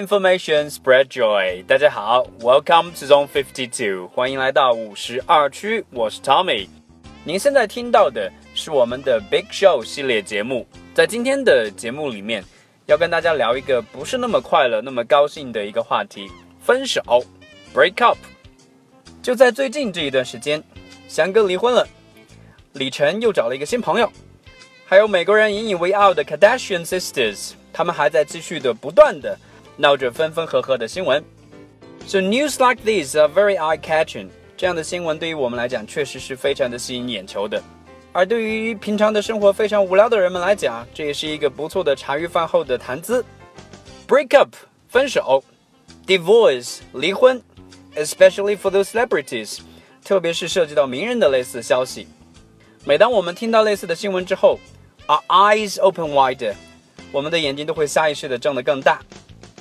information, spread joy。大家好，Welcome to Zone Fifty Two，欢迎来到五十二区，我是 Tommy。您现在听到的是我们的 Big Show 系列节目。在今天的节目里面，要跟大家聊一个不是那么快乐、那么高兴的一个话题——分手 （break up）。就在最近这一段时间，翔哥离婚了，李晨又找了一个新朋友，还有美国人引以为傲的 Kardashian Sisters，他们还在继续的不断的闹着分分合合的新闻。So news like these are very eye-catching。这样的新闻对于我们来讲，确实是非常的吸引眼球的。而对于平常的生活非常无聊的人们来讲，这也是一个不错的茶余饭后的谈资。Break up，分手；divorce，离婚；especially for those celebrities，特别是涉及到名人的类似消息。每当我们听到类似的新闻之后，our eyes open wider，我们的眼睛都会下意识的睁得更大。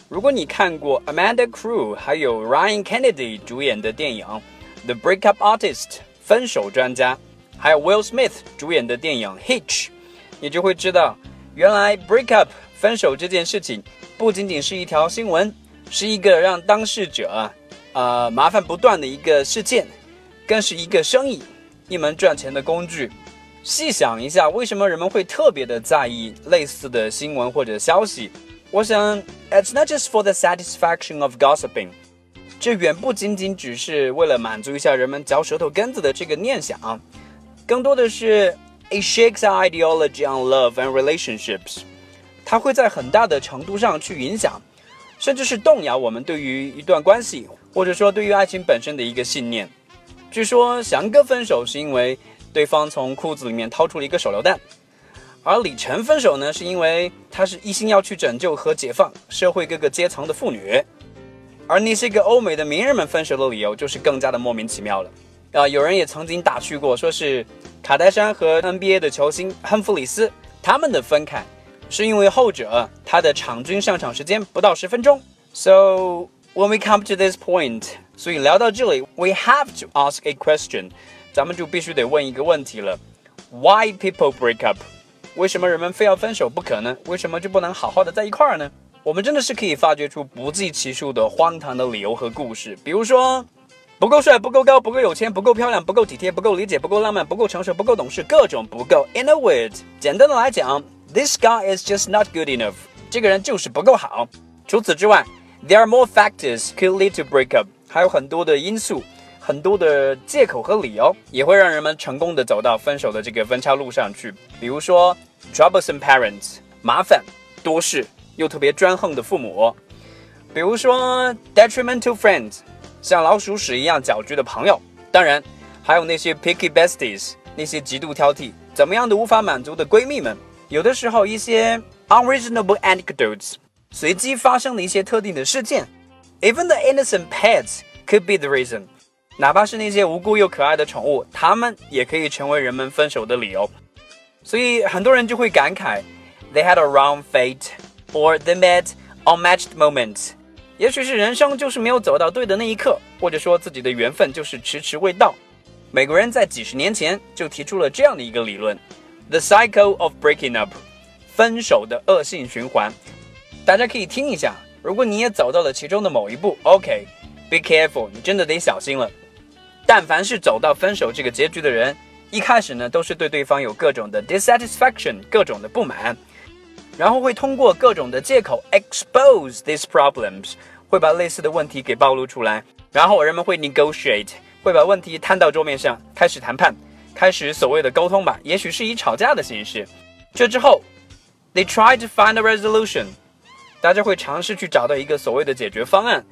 如果你看过 Amanda Crew 还有 Ryan Kennedy 主演的电影《The Breakup Artist》分手专家。还有 Will Smith 主演的电影《Hitch》，你就会知道，原来 break up 分手这件事情不仅仅是一条新闻，是一个让当事者呃麻烦不断的一个事件，更是一个生意，一门赚钱的工具。细想一下，为什么人们会特别的在意类似的新闻或者消息？我想，It's not just for the satisfaction of gossiping，这远不仅仅只是为了满足一下人们嚼舌头根子的这个念想。更多的是 it shakes ideology on love and relationships，它会在很大的程度上去影响，甚至是动摇我们对于一段关系，或者说对于爱情本身的一个信念。据说翔哥分手是因为对方从裤子里面掏出了一个手榴弹，而李晨分手呢，是因为他是一心要去拯救和解放社会各个阶层的妇女，而那些个欧美的名人们分手的理由就是更加的莫名其妙了。啊，有人也曾经打趣过，说是卡戴珊和 NBA 的球星亨弗里斯他们的分开，是因为后者他的场均上场时间不到十分钟。So when we come to this point，所以聊到这里，we have to ask a question，咱们就必须得问一个问题了：Why people break up？为什么人们非要分手不可呢？为什么就不能好好的在一块儿呢？我们真的是可以发掘出不计其数的荒唐的理由和故事，比如说。不够帅，不够高，不够有钱，不够漂亮，不够体贴，不够理解，不够浪漫，不够成熟，不够懂事，各种不够。In a word，简单的来讲，this guy is just not good enough。这个人就是不够好。除此之外，there are more factors could lead to breakup。还有很多的因素，很多的借口和理由，也会让人们成功的走到分手的这个分岔路上去。比如说，troublesome parents，麻烦、多事又特别专横的父母；比如说，detrimental friends。像老鼠屎一样搅局的朋友，当然还有那些 picky besties，那些极度挑剔、怎么样都无法满足的闺蜜们。有的时候，一些 unreasonable anecdotes，随机发生的一些特定的事件，even the innocent pets could be the reason。哪怕是那些无辜又可爱的宠物，它们也可以成为人们分手的理由。所以很多人就会感慨，they had a wrong fate，or they met unmatched moments。也许是人生就是没有走到对的那一刻，或者说自己的缘分就是迟迟未到。美国人在几十年前就提出了这样的一个理论：the cycle of breaking up，分手的恶性循环。大家可以听一下，如果你也走到了其中的某一步，OK，be careful，你真的得小心了。但凡是走到分手这个结局的人，一开始呢都是对对方有各种的 dissatisfaction，各种的不满。然后会通过各种的借口 expose these problems，会把类似的问题给暴露出来。然后人们会 negotiate，会把问题摊到桌面上，开始谈判，开始所谓的沟通吧，也许是以吵架的形式。这之后，they try to find a resolution，大家会尝试去找到一个所谓的解决方案。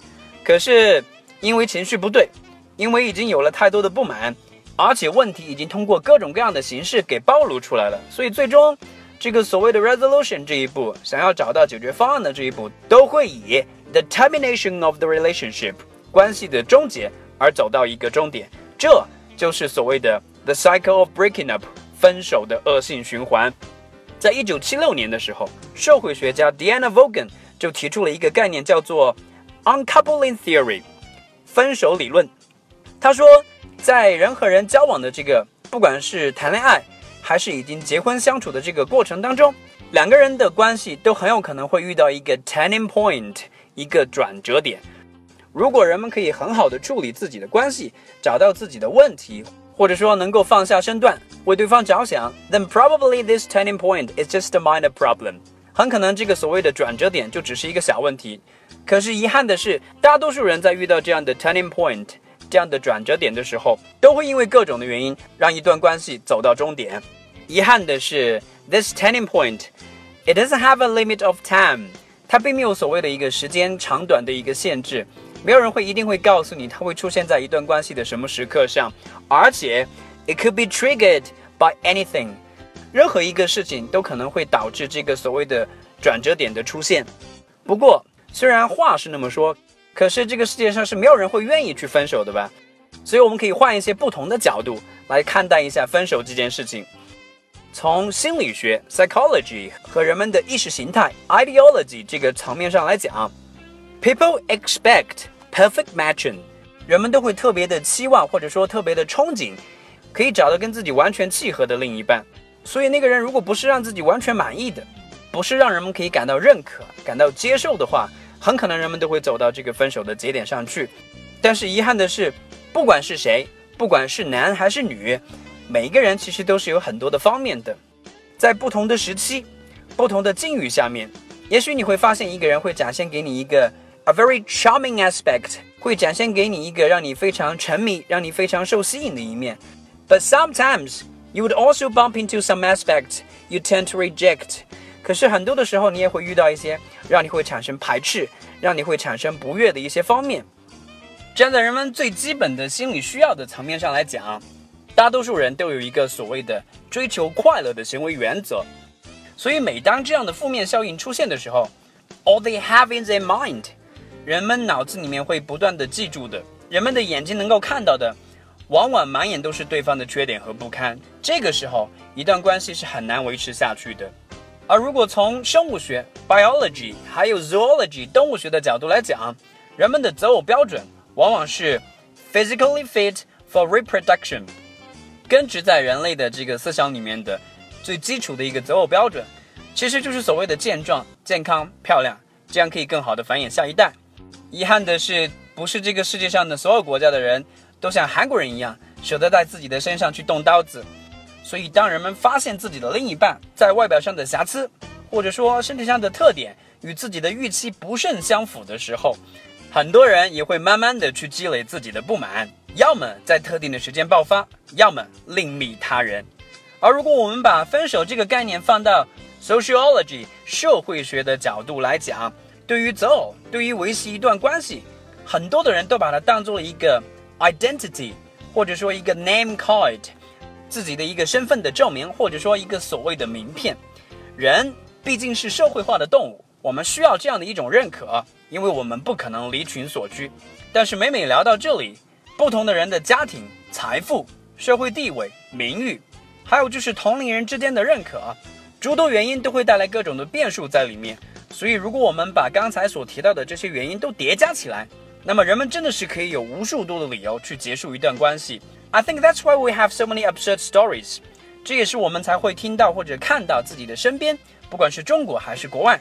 可是因为情绪不对，因为已经有了太多的不满，而且问题已经通过各种各样的形式给暴露出来了，所以最终。这个所谓的 resolution 这一步，想要找到解决方案的这一步，都会以 the termination of the relationship 关系的终结而走到一个终点。这就是所谓的 the cycle of breaking up 分手的恶性循环。在一九七六年的时候，社会学家 Diana Vaughan 就提出了一个概念，叫做 uncoupling theory 分手理论。他说，在人和人交往的这个，不管是谈恋爱。还是已经结婚相处的这个过程当中，两个人的关系都很有可能会遇到一个 turning point，一个转折点。如果人们可以很好的处理自己的关系，找到自己的问题，或者说能够放下身段，为对方着想，then probably this turning point is just a minor problem。很可能这个所谓的转折点就只是一个小问题。可是遗憾的是，大多数人在遇到这样的 turning point 这样的转折点的时候，都会因为各种的原因让一段关系走到终点。遗憾的是，this turning point it doesn't have a limit of time。它并没有所谓的一个时间长短的一个限制。没有人会一定会告诉你，它会出现在一段关系的什么时刻上，而且，it could be triggered by anything，任何一个事情都可能会导致这个所谓的转折点的出现。不过，虽然话是那么说，可是这个世界上是没有人会愿意去分手的吧？所以我们可以换一些不同的角度来看待一下分手这件事情。从心理学 （psychology） 和人们的意识形态 （ideology） 这个层面上来讲。People expect perfect matching，人们都会特别的期望或者说特别的憧憬，可以找到跟自己完全契合的另一半。所以那个人如果不是让自己完全满意的，不是让人们可以感到认可、感到接受的话，很可能人们都会走到这个分手的节点上去。但是遗憾的是，不管是谁，不管是男还是女，每一个人其实都是有很多的方面的，在不同的时期、不同的境遇下面，也许你会发现一个人会展现给你一个。A very charming aspect 会展现给你一个让你非常沉迷、让你非常受吸引的一面。But sometimes you would also bump into some aspect you tend to reject。可是很多的时候，你也会遇到一些让你会产生排斥、让你会产生不悦的一些方面。站在人们最基本的心理需要的层面上来讲，大多数人都有一个所谓的追求快乐的行为原则。所以每当这样的负面效应出现的时候，all they have in their mind。人们脑子里面会不断的记住的，人们的眼睛能够看到的，往往满眼都是对方的缺点和不堪。这个时候，一段关系是很难维持下去的。而如果从生物学 （biology） 还有 zoology 动物学的角度来讲，人们的择偶标准往往是 physically fit for reproduction，根植在人类的这个思想里面的最基础的一个择偶标准，其实就是所谓的健壮、健康、漂亮，这样可以更好的繁衍下一代。遗憾的是，不是这个世界上的所有国家的人都像韩国人一样舍得在自己的身上去动刀子。所以，当人们发现自己的另一半在外表上的瑕疵，或者说身体上的特点与自己的预期不甚相符的时候，很多人也会慢慢的去积累自己的不满，要么在特定的时间爆发，要么另觅他人。而如果我们把分手这个概念放到 sociology 社会学的角度来讲，对于择偶，对于维系一段关系，很多的人都把它当做一个 identity，或者说一个 name card，自己的一个身份的证明，或者说一个所谓的名片。人毕竟是社会化的动物，我们需要这样的一种认可，因为我们不可能离群所居。但是每每聊到这里，不同的人的家庭、财富、社会地位、名誉，还有就是同龄人之间的认可，诸多原因都会带来各种的变数在里面。所以，如果我们把刚才所提到的这些原因都叠加起来，那么人们真的是可以有无数多的理由去结束一段关系。I think that's why we have so many absurd stories。这也是我们才会听到或者看到自己的身边，不管是中国还是国外，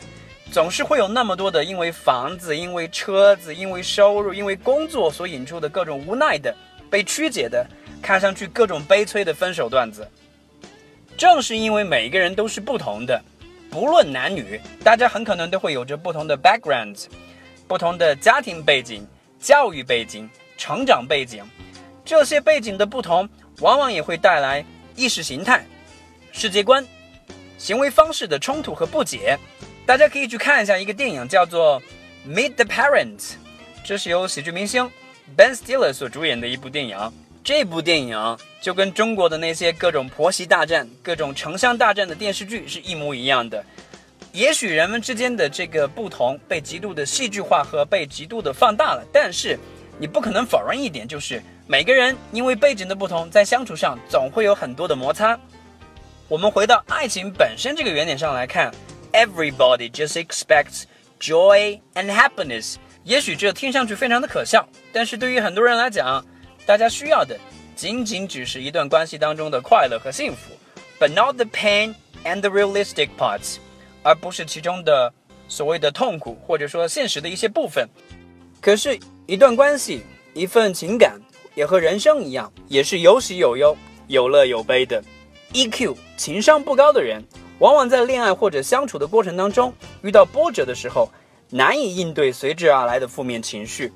总是会有那么多的因为房子、因为车子、因为收入、因为工作所引出的各种无奈的、被曲解的、看上去各种悲催的分手段子。正是因为每一个人都是不同的。不论男女，大家很可能都会有着不同的 background，不同的家庭背景、教育背景、成长背景。这些背景的不同，往往也会带来意识形态、世界观、行为方式的冲突和不解。大家可以去看一下一个电影，叫做《Meet the Parents》，这是由喜剧明星 Ben Stiller 所主演的一部电影。这部电影就跟中国的那些各种婆媳大战、各种城乡大战的电视剧是一模一样的。也许人们之间的这个不同被极度的戏剧化和被极度的放大了，但是你不可能否认一点，就是每个人因为背景的不同，在相处上总会有很多的摩擦。我们回到爱情本身这个原点上来看，Everybody just expects joy and happiness。也许这听上去非常的可笑，但是对于很多人来讲，大家需要的仅仅只是一段关系当中的快乐和幸福，but not the pain and the realistic parts，而不是其中的所谓的痛苦，或者说现实的一些部分。可是，一段关系，一份情感，也和人生一样，也是有喜有忧，有乐有悲的。EQ 情商不高的人，往往在恋爱或者相处的过程当中，遇到波折的时候，难以应对随之而来的负面情绪。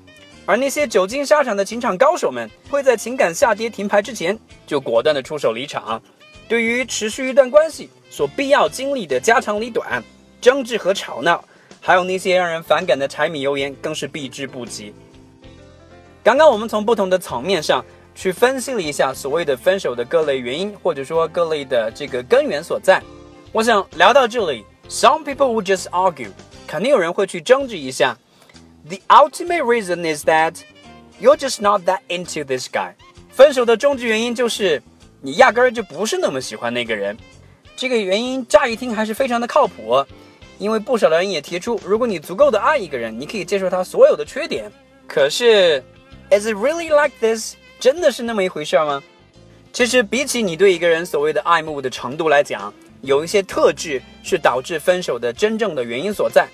而那些久经沙场的情场高手们，会在情感下跌停牌之前，就果断的出手离场。对于持续一段关系所必要经历的家长里短、争执和吵闹，还有那些让人反感的柴米油盐，更是避之不及。刚刚我们从不同的层面上去分析了一下所谓的分手的各类原因，或者说各类的这个根源所在。我想聊到这里，Some people would just argue，肯定有人会去争执一下。The ultimate reason is that you're just not that into this guy。分手的终极原因就是你压根儿就不是那么喜欢那个人。这个原因乍一听还是非常的靠谱，因为不少的人也提出，如果你足够的爱一个人，你可以接受他所有的缺点。可是，Is it really like this？真的是那么一回事吗？其实，比起你对一个人所谓的爱慕的程度来讲，有一些特质是导致分手的真正的原因所在。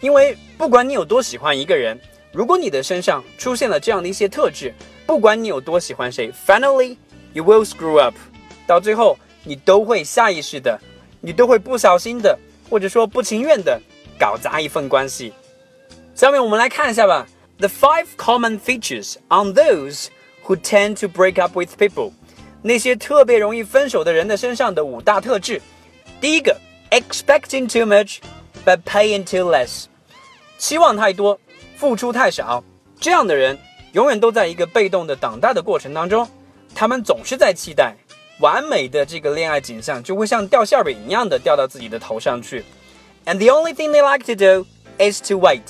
因为不管你有多喜欢一个人，如果你的身上出现了这样的一些特质，不管你有多喜欢谁，finally you will screw up，到最后你都会下意识的，你都会不小心的，或者说不情愿的搞砸一份关系。下面我们来看一下吧 ，the five common features on those who tend to break up with people，那些特别容易分手的人的身上的五大特质。第一个，expecting too much。But paying too less，期望太多，付出太少，这样的人永远都在一个被动的等待的过程当中。他们总是在期待完美的这个恋爱景象就会像掉馅饼一样的掉到自己的头上去。And the only thing they like to do is to wait。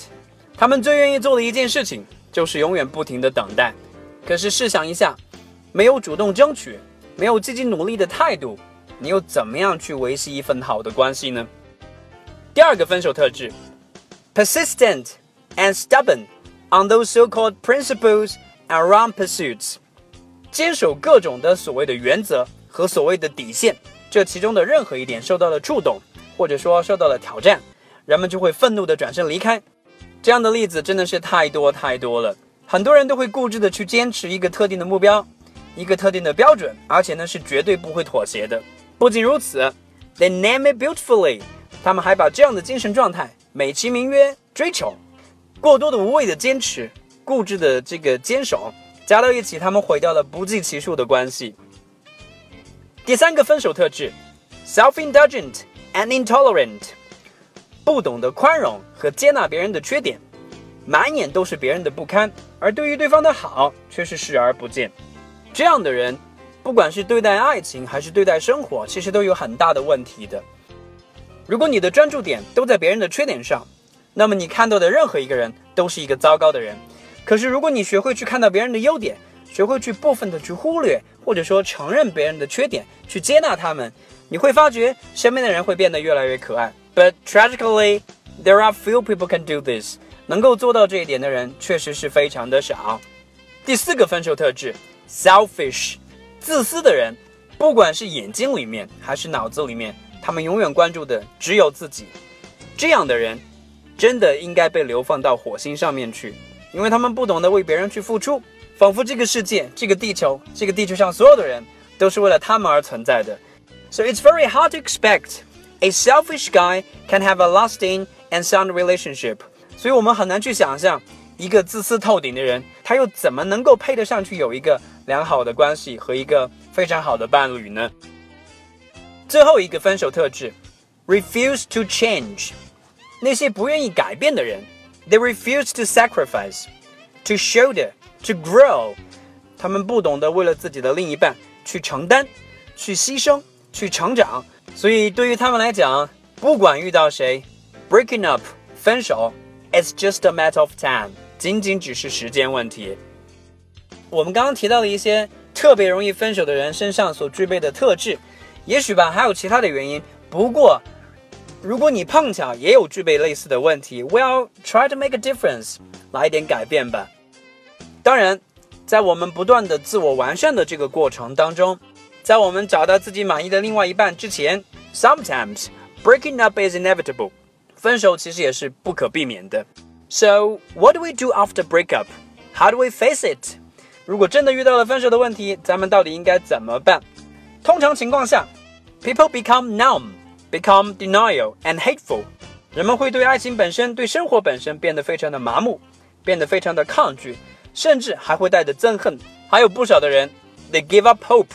他们最愿意做的一件事情就是永远不停的等待。可是试想一下，没有主动争取，没有积极努力的态度，你又怎么样去维系一份好的关系呢？第二个分手特质，persistent and stubborn on those so-called principles and wrong pursuits，坚守各种的所谓的原则和所谓的底线，这其中的任何一点受到了触动，或者说受到了挑战，人们就会愤怒的转身离开。这样的例子真的是太多太多了，很多人都会固执的去坚持一个特定的目标，一个特定的标准，而且呢是绝对不会妥协的。不仅如此，they name it beautifully。他们还把这样的精神状态美其名曰追求，过多的无谓的坚持，固执的这个坚守，加到一起，他们毁掉了不计其数的关系。第三个分手特质，self-indulgent and intolerant，不懂得宽容和接纳别人的缺点，满眼都是别人的不堪，而对于对方的好却是视而不见。这样的人，不管是对待爱情还是对待生活，其实都有很大的问题的。如果你的专注点都在别人的缺点上，那么你看到的任何一个人都是一个糟糕的人。可是，如果你学会去看到别人的优点，学会去部分的去忽略，或者说承认别人的缺点，去接纳他们，你会发觉身边的人会变得越来越可爱。But tragically, there are few people can do this。能够做到这一点的人确实是非常的少。第四个分手特质，selfish，自私的人，不管是眼睛里面还是脑子里面。他们永远关注的只有自己，这样的人真的应该被流放到火星上面去，因为他们不懂得为别人去付出，仿佛这个世界、这个地球、这个地球上所有的人都是为了他们而存在的。So it's very hard to expect a selfish guy can have a lasting and sound relationship。所以我们很难去想象一个自私透顶的人，他又怎么能够配得上去有一个良好的关系和一个非常好的伴侣呢？最后一个分手特质，refuse to change。那些不愿意改变的人，they refuse to sacrifice, to shoulder, to grow。他们不懂得为了自己的另一半去承担、去牺牲、去成长。 所以对于他们来讲，不管遇到谁，breaking up 分手，it's just a matter of time，仅仅只是时间问题。我们刚刚提到了一些特别容易分手的人身上所具备的特质。也许吧，还有其他的原因。不过，如果你碰巧也有具备类似的问题，Well try to make a difference，来一点改变吧。当然，在我们不断的自我完善的这个过程当中，在我们找到自己满意的另外一半之前，Sometimes breaking up is inevitable， 分手其实也是不可避免的。So what do we do after breakup? How do we face it? 如果真的遇到了分手的问题，咱们到底应该怎么办？通常情况下，people become numb, become denial and hateful。人们会对爱情本身、对生活本身变得非常的麻木，变得非常的抗拒，甚至还会带着憎恨。还有不少的人，they give up hope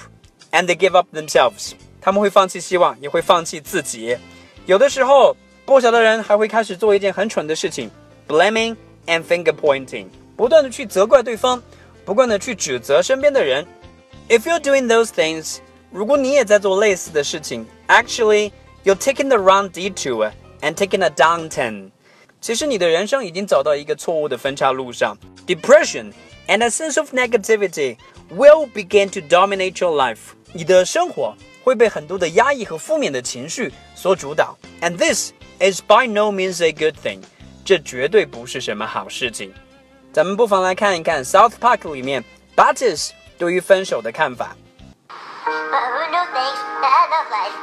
and they give up themselves。他们会放弃希望，也会放弃自己。有的时候，不少的人还会开始做一件很蠢的事情，blaming and finger pointing，不断的去责怪对方。不断的去指责身边的人。If you're doing those things，如果你也在做类似的事情，actually you're taking the wrong detour and taking a downturn。其实你的人生已经走到一个错误的分岔路上。Depression and a sense of negativity will begin to dominate your life。 你的生活会被很多的压抑和负面的情绪所主导。And this is by no means a good thing。这绝对不是什么好事情。咱们不妨来看一看《South Park》里面 Butters 对于分手的看法。Uh, no thanks. I love life.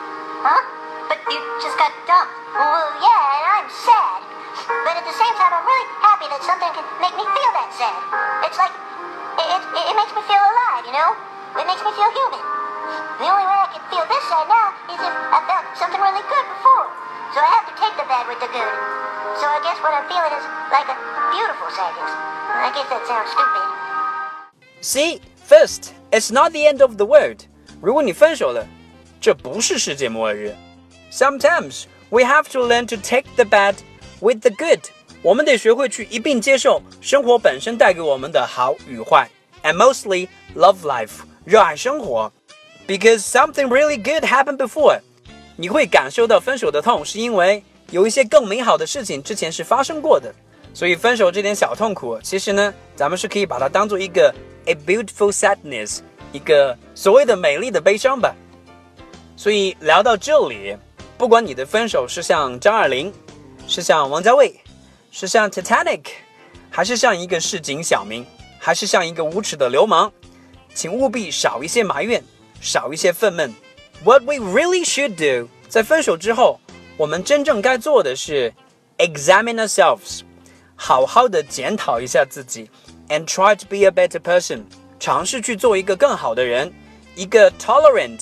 Huh? But you just got dumped. Well, yeah, and I'm sad. But at the same time, I'm really happy that something can make me feel that sad. It's like, it, it, it makes me feel alive, you know? It makes me feel human. The only way I can feel this sad now is if I felt something really good before. So I have to take the bad with the good. So I guess what I'm feeling is like a beautiful sadness. I guess that sounds stupid. See, first, it's not the end of the world. 如果你分手了，这不是世界末日。Sometimes we have to learn to take the bad with the good. 我们得学会去一并接受生活本身带给我们的好与坏，and mostly love life，热爱生活。 Because something really good happened before. 你会感受到分手的痛，是因为有一些更美好的事情之前是发生过的。所以分手这点小痛苦，其实呢，咱们是可以把它当做一个 a beautiful sadness，一个所谓的美丽的悲伤吧。所以聊到这里，不管你的分手是像张爱玲，是像王家卫，是像 Titanic，还是像一个市井小民，还是像一个无耻的流氓，请务必少一些埋怨，少一些愤懑。What we really should do，在分手之后，我们真正该做的是 examine ourselves。好好的检讨一下自己，and try to be a better person，尝试去做一个更好的人，一个 tolerant，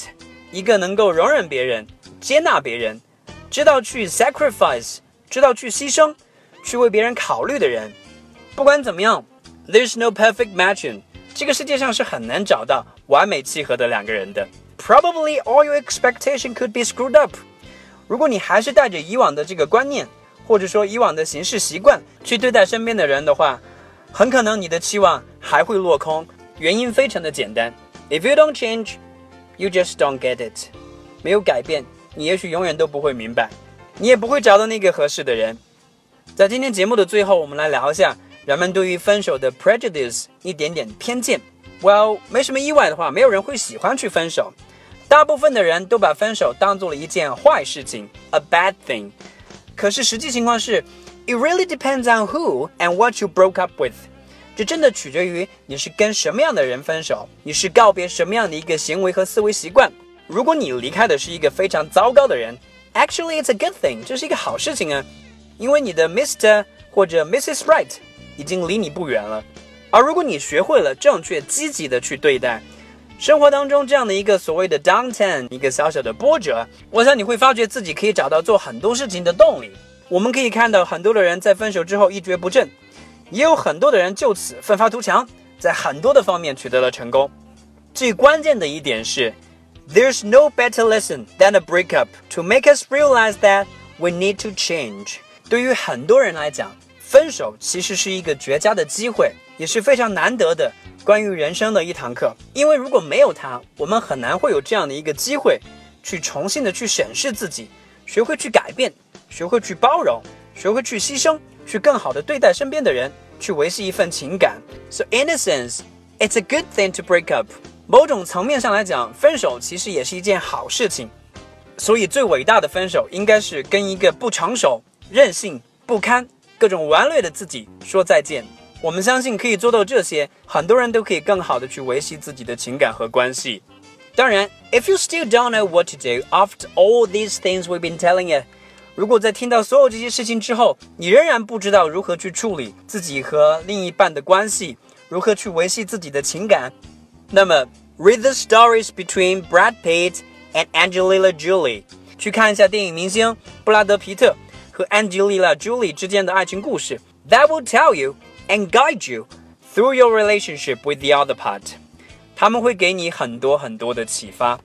一个能够容忍别人、接纳别人，知道去 sacrifice，知道去牺牲，去为别人考虑的人。不管怎么样，there's no perfect matching， 这个世界上是很难找到完美契合的两个人的。Probably all your expectation could be screwed up。如果你还是带着以往的这个观念。或者说以往的行事习惯去对待身边的人的话，很可能你的期望还会落空。原因非常的简单：If you don't change, you just don't get it。没有改变，你也许永远都不会明白，你也不会找到那个合适的人。在今天节目的最后，我们来聊一下人们对于分手的 prejudice 一点点偏见。Well，没什么意外的话，没有人会喜欢去分手。大部分的人都把分手当做了一件坏事情，a bad thing。可是实际情况是，it really depends on who and what you broke up with。这真的取决于你是跟什么样的人分手，你是告别什么样的一个行为和思维习惯。如果你离开的是一个非常糟糕的人，actually it's a good thing，这是一个好事情啊，因为你的 Mr 或者 Mrs Right 已经离你不远了。而如果你学会了正确积极的去对待生活当中这样的一个所谓的 downturn，一个小小的波折，我想你会发觉自己可以找到做很多事情的动力。我们可以看到很多的人在分手之后一蹶不振，也有很多的人就此奋发图强，在很多的方面取得了成功。最关键的一点是，There's no better lesson than a breakup to make us realize that we need to change。对于很多人来讲，分手其实是一个绝佳的机会，也是非常难得的。关于人生的一堂课，因为如果没有它，我们很难会有这样的一个机会，去重新的去审视自己，学会去改变，学会去包容，学会去牺牲，去更好的对待身边的人，去维系一份情感。So in a sense, it's a good thing to break up。某种层面上来讲，分手其实也是一件好事情。所以最伟大的分手，应该是跟一个不成熟、任性、不堪、各种顽劣的自己说再见。我们相信可以做到这些，很多人都可以更好的去维系自己的情感和关系。当然，if you still don't know what to do after all these things we've been telling you， 如果在听到所有这些事情之后，你仍然不知道如何去处理自己和另一半的关系，如何去维系自己的情感，那么 read the stories between Brad Pitt and Angelina Jolie，去看一下电影明星布拉德皮特 和 Angelina Jolie 之间的爱情故事。That will tell you and guide you through your relationship with the other part。他们会给你很多很多的启发。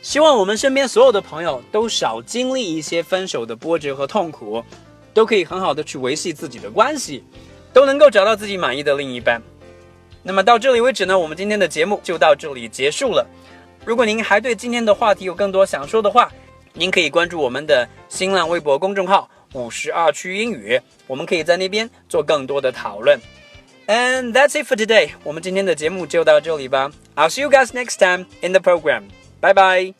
希望我们身边所有的朋友都少经历一些分手的波折和痛苦，都可以很好的去维系自己的关系，都能够找到自己满意的另一半。那么到这里为止呢，我们今天的节目就到这里结束了。如果您还对今天的话题有更多想说的话，您可以关注我们的新浪微博公众号“五十二区英语”，我们可以在那边做更多的讨论。And that's it for today，我们今天的节目就到这里吧。I'll see you guys next time in the program. Bye bye.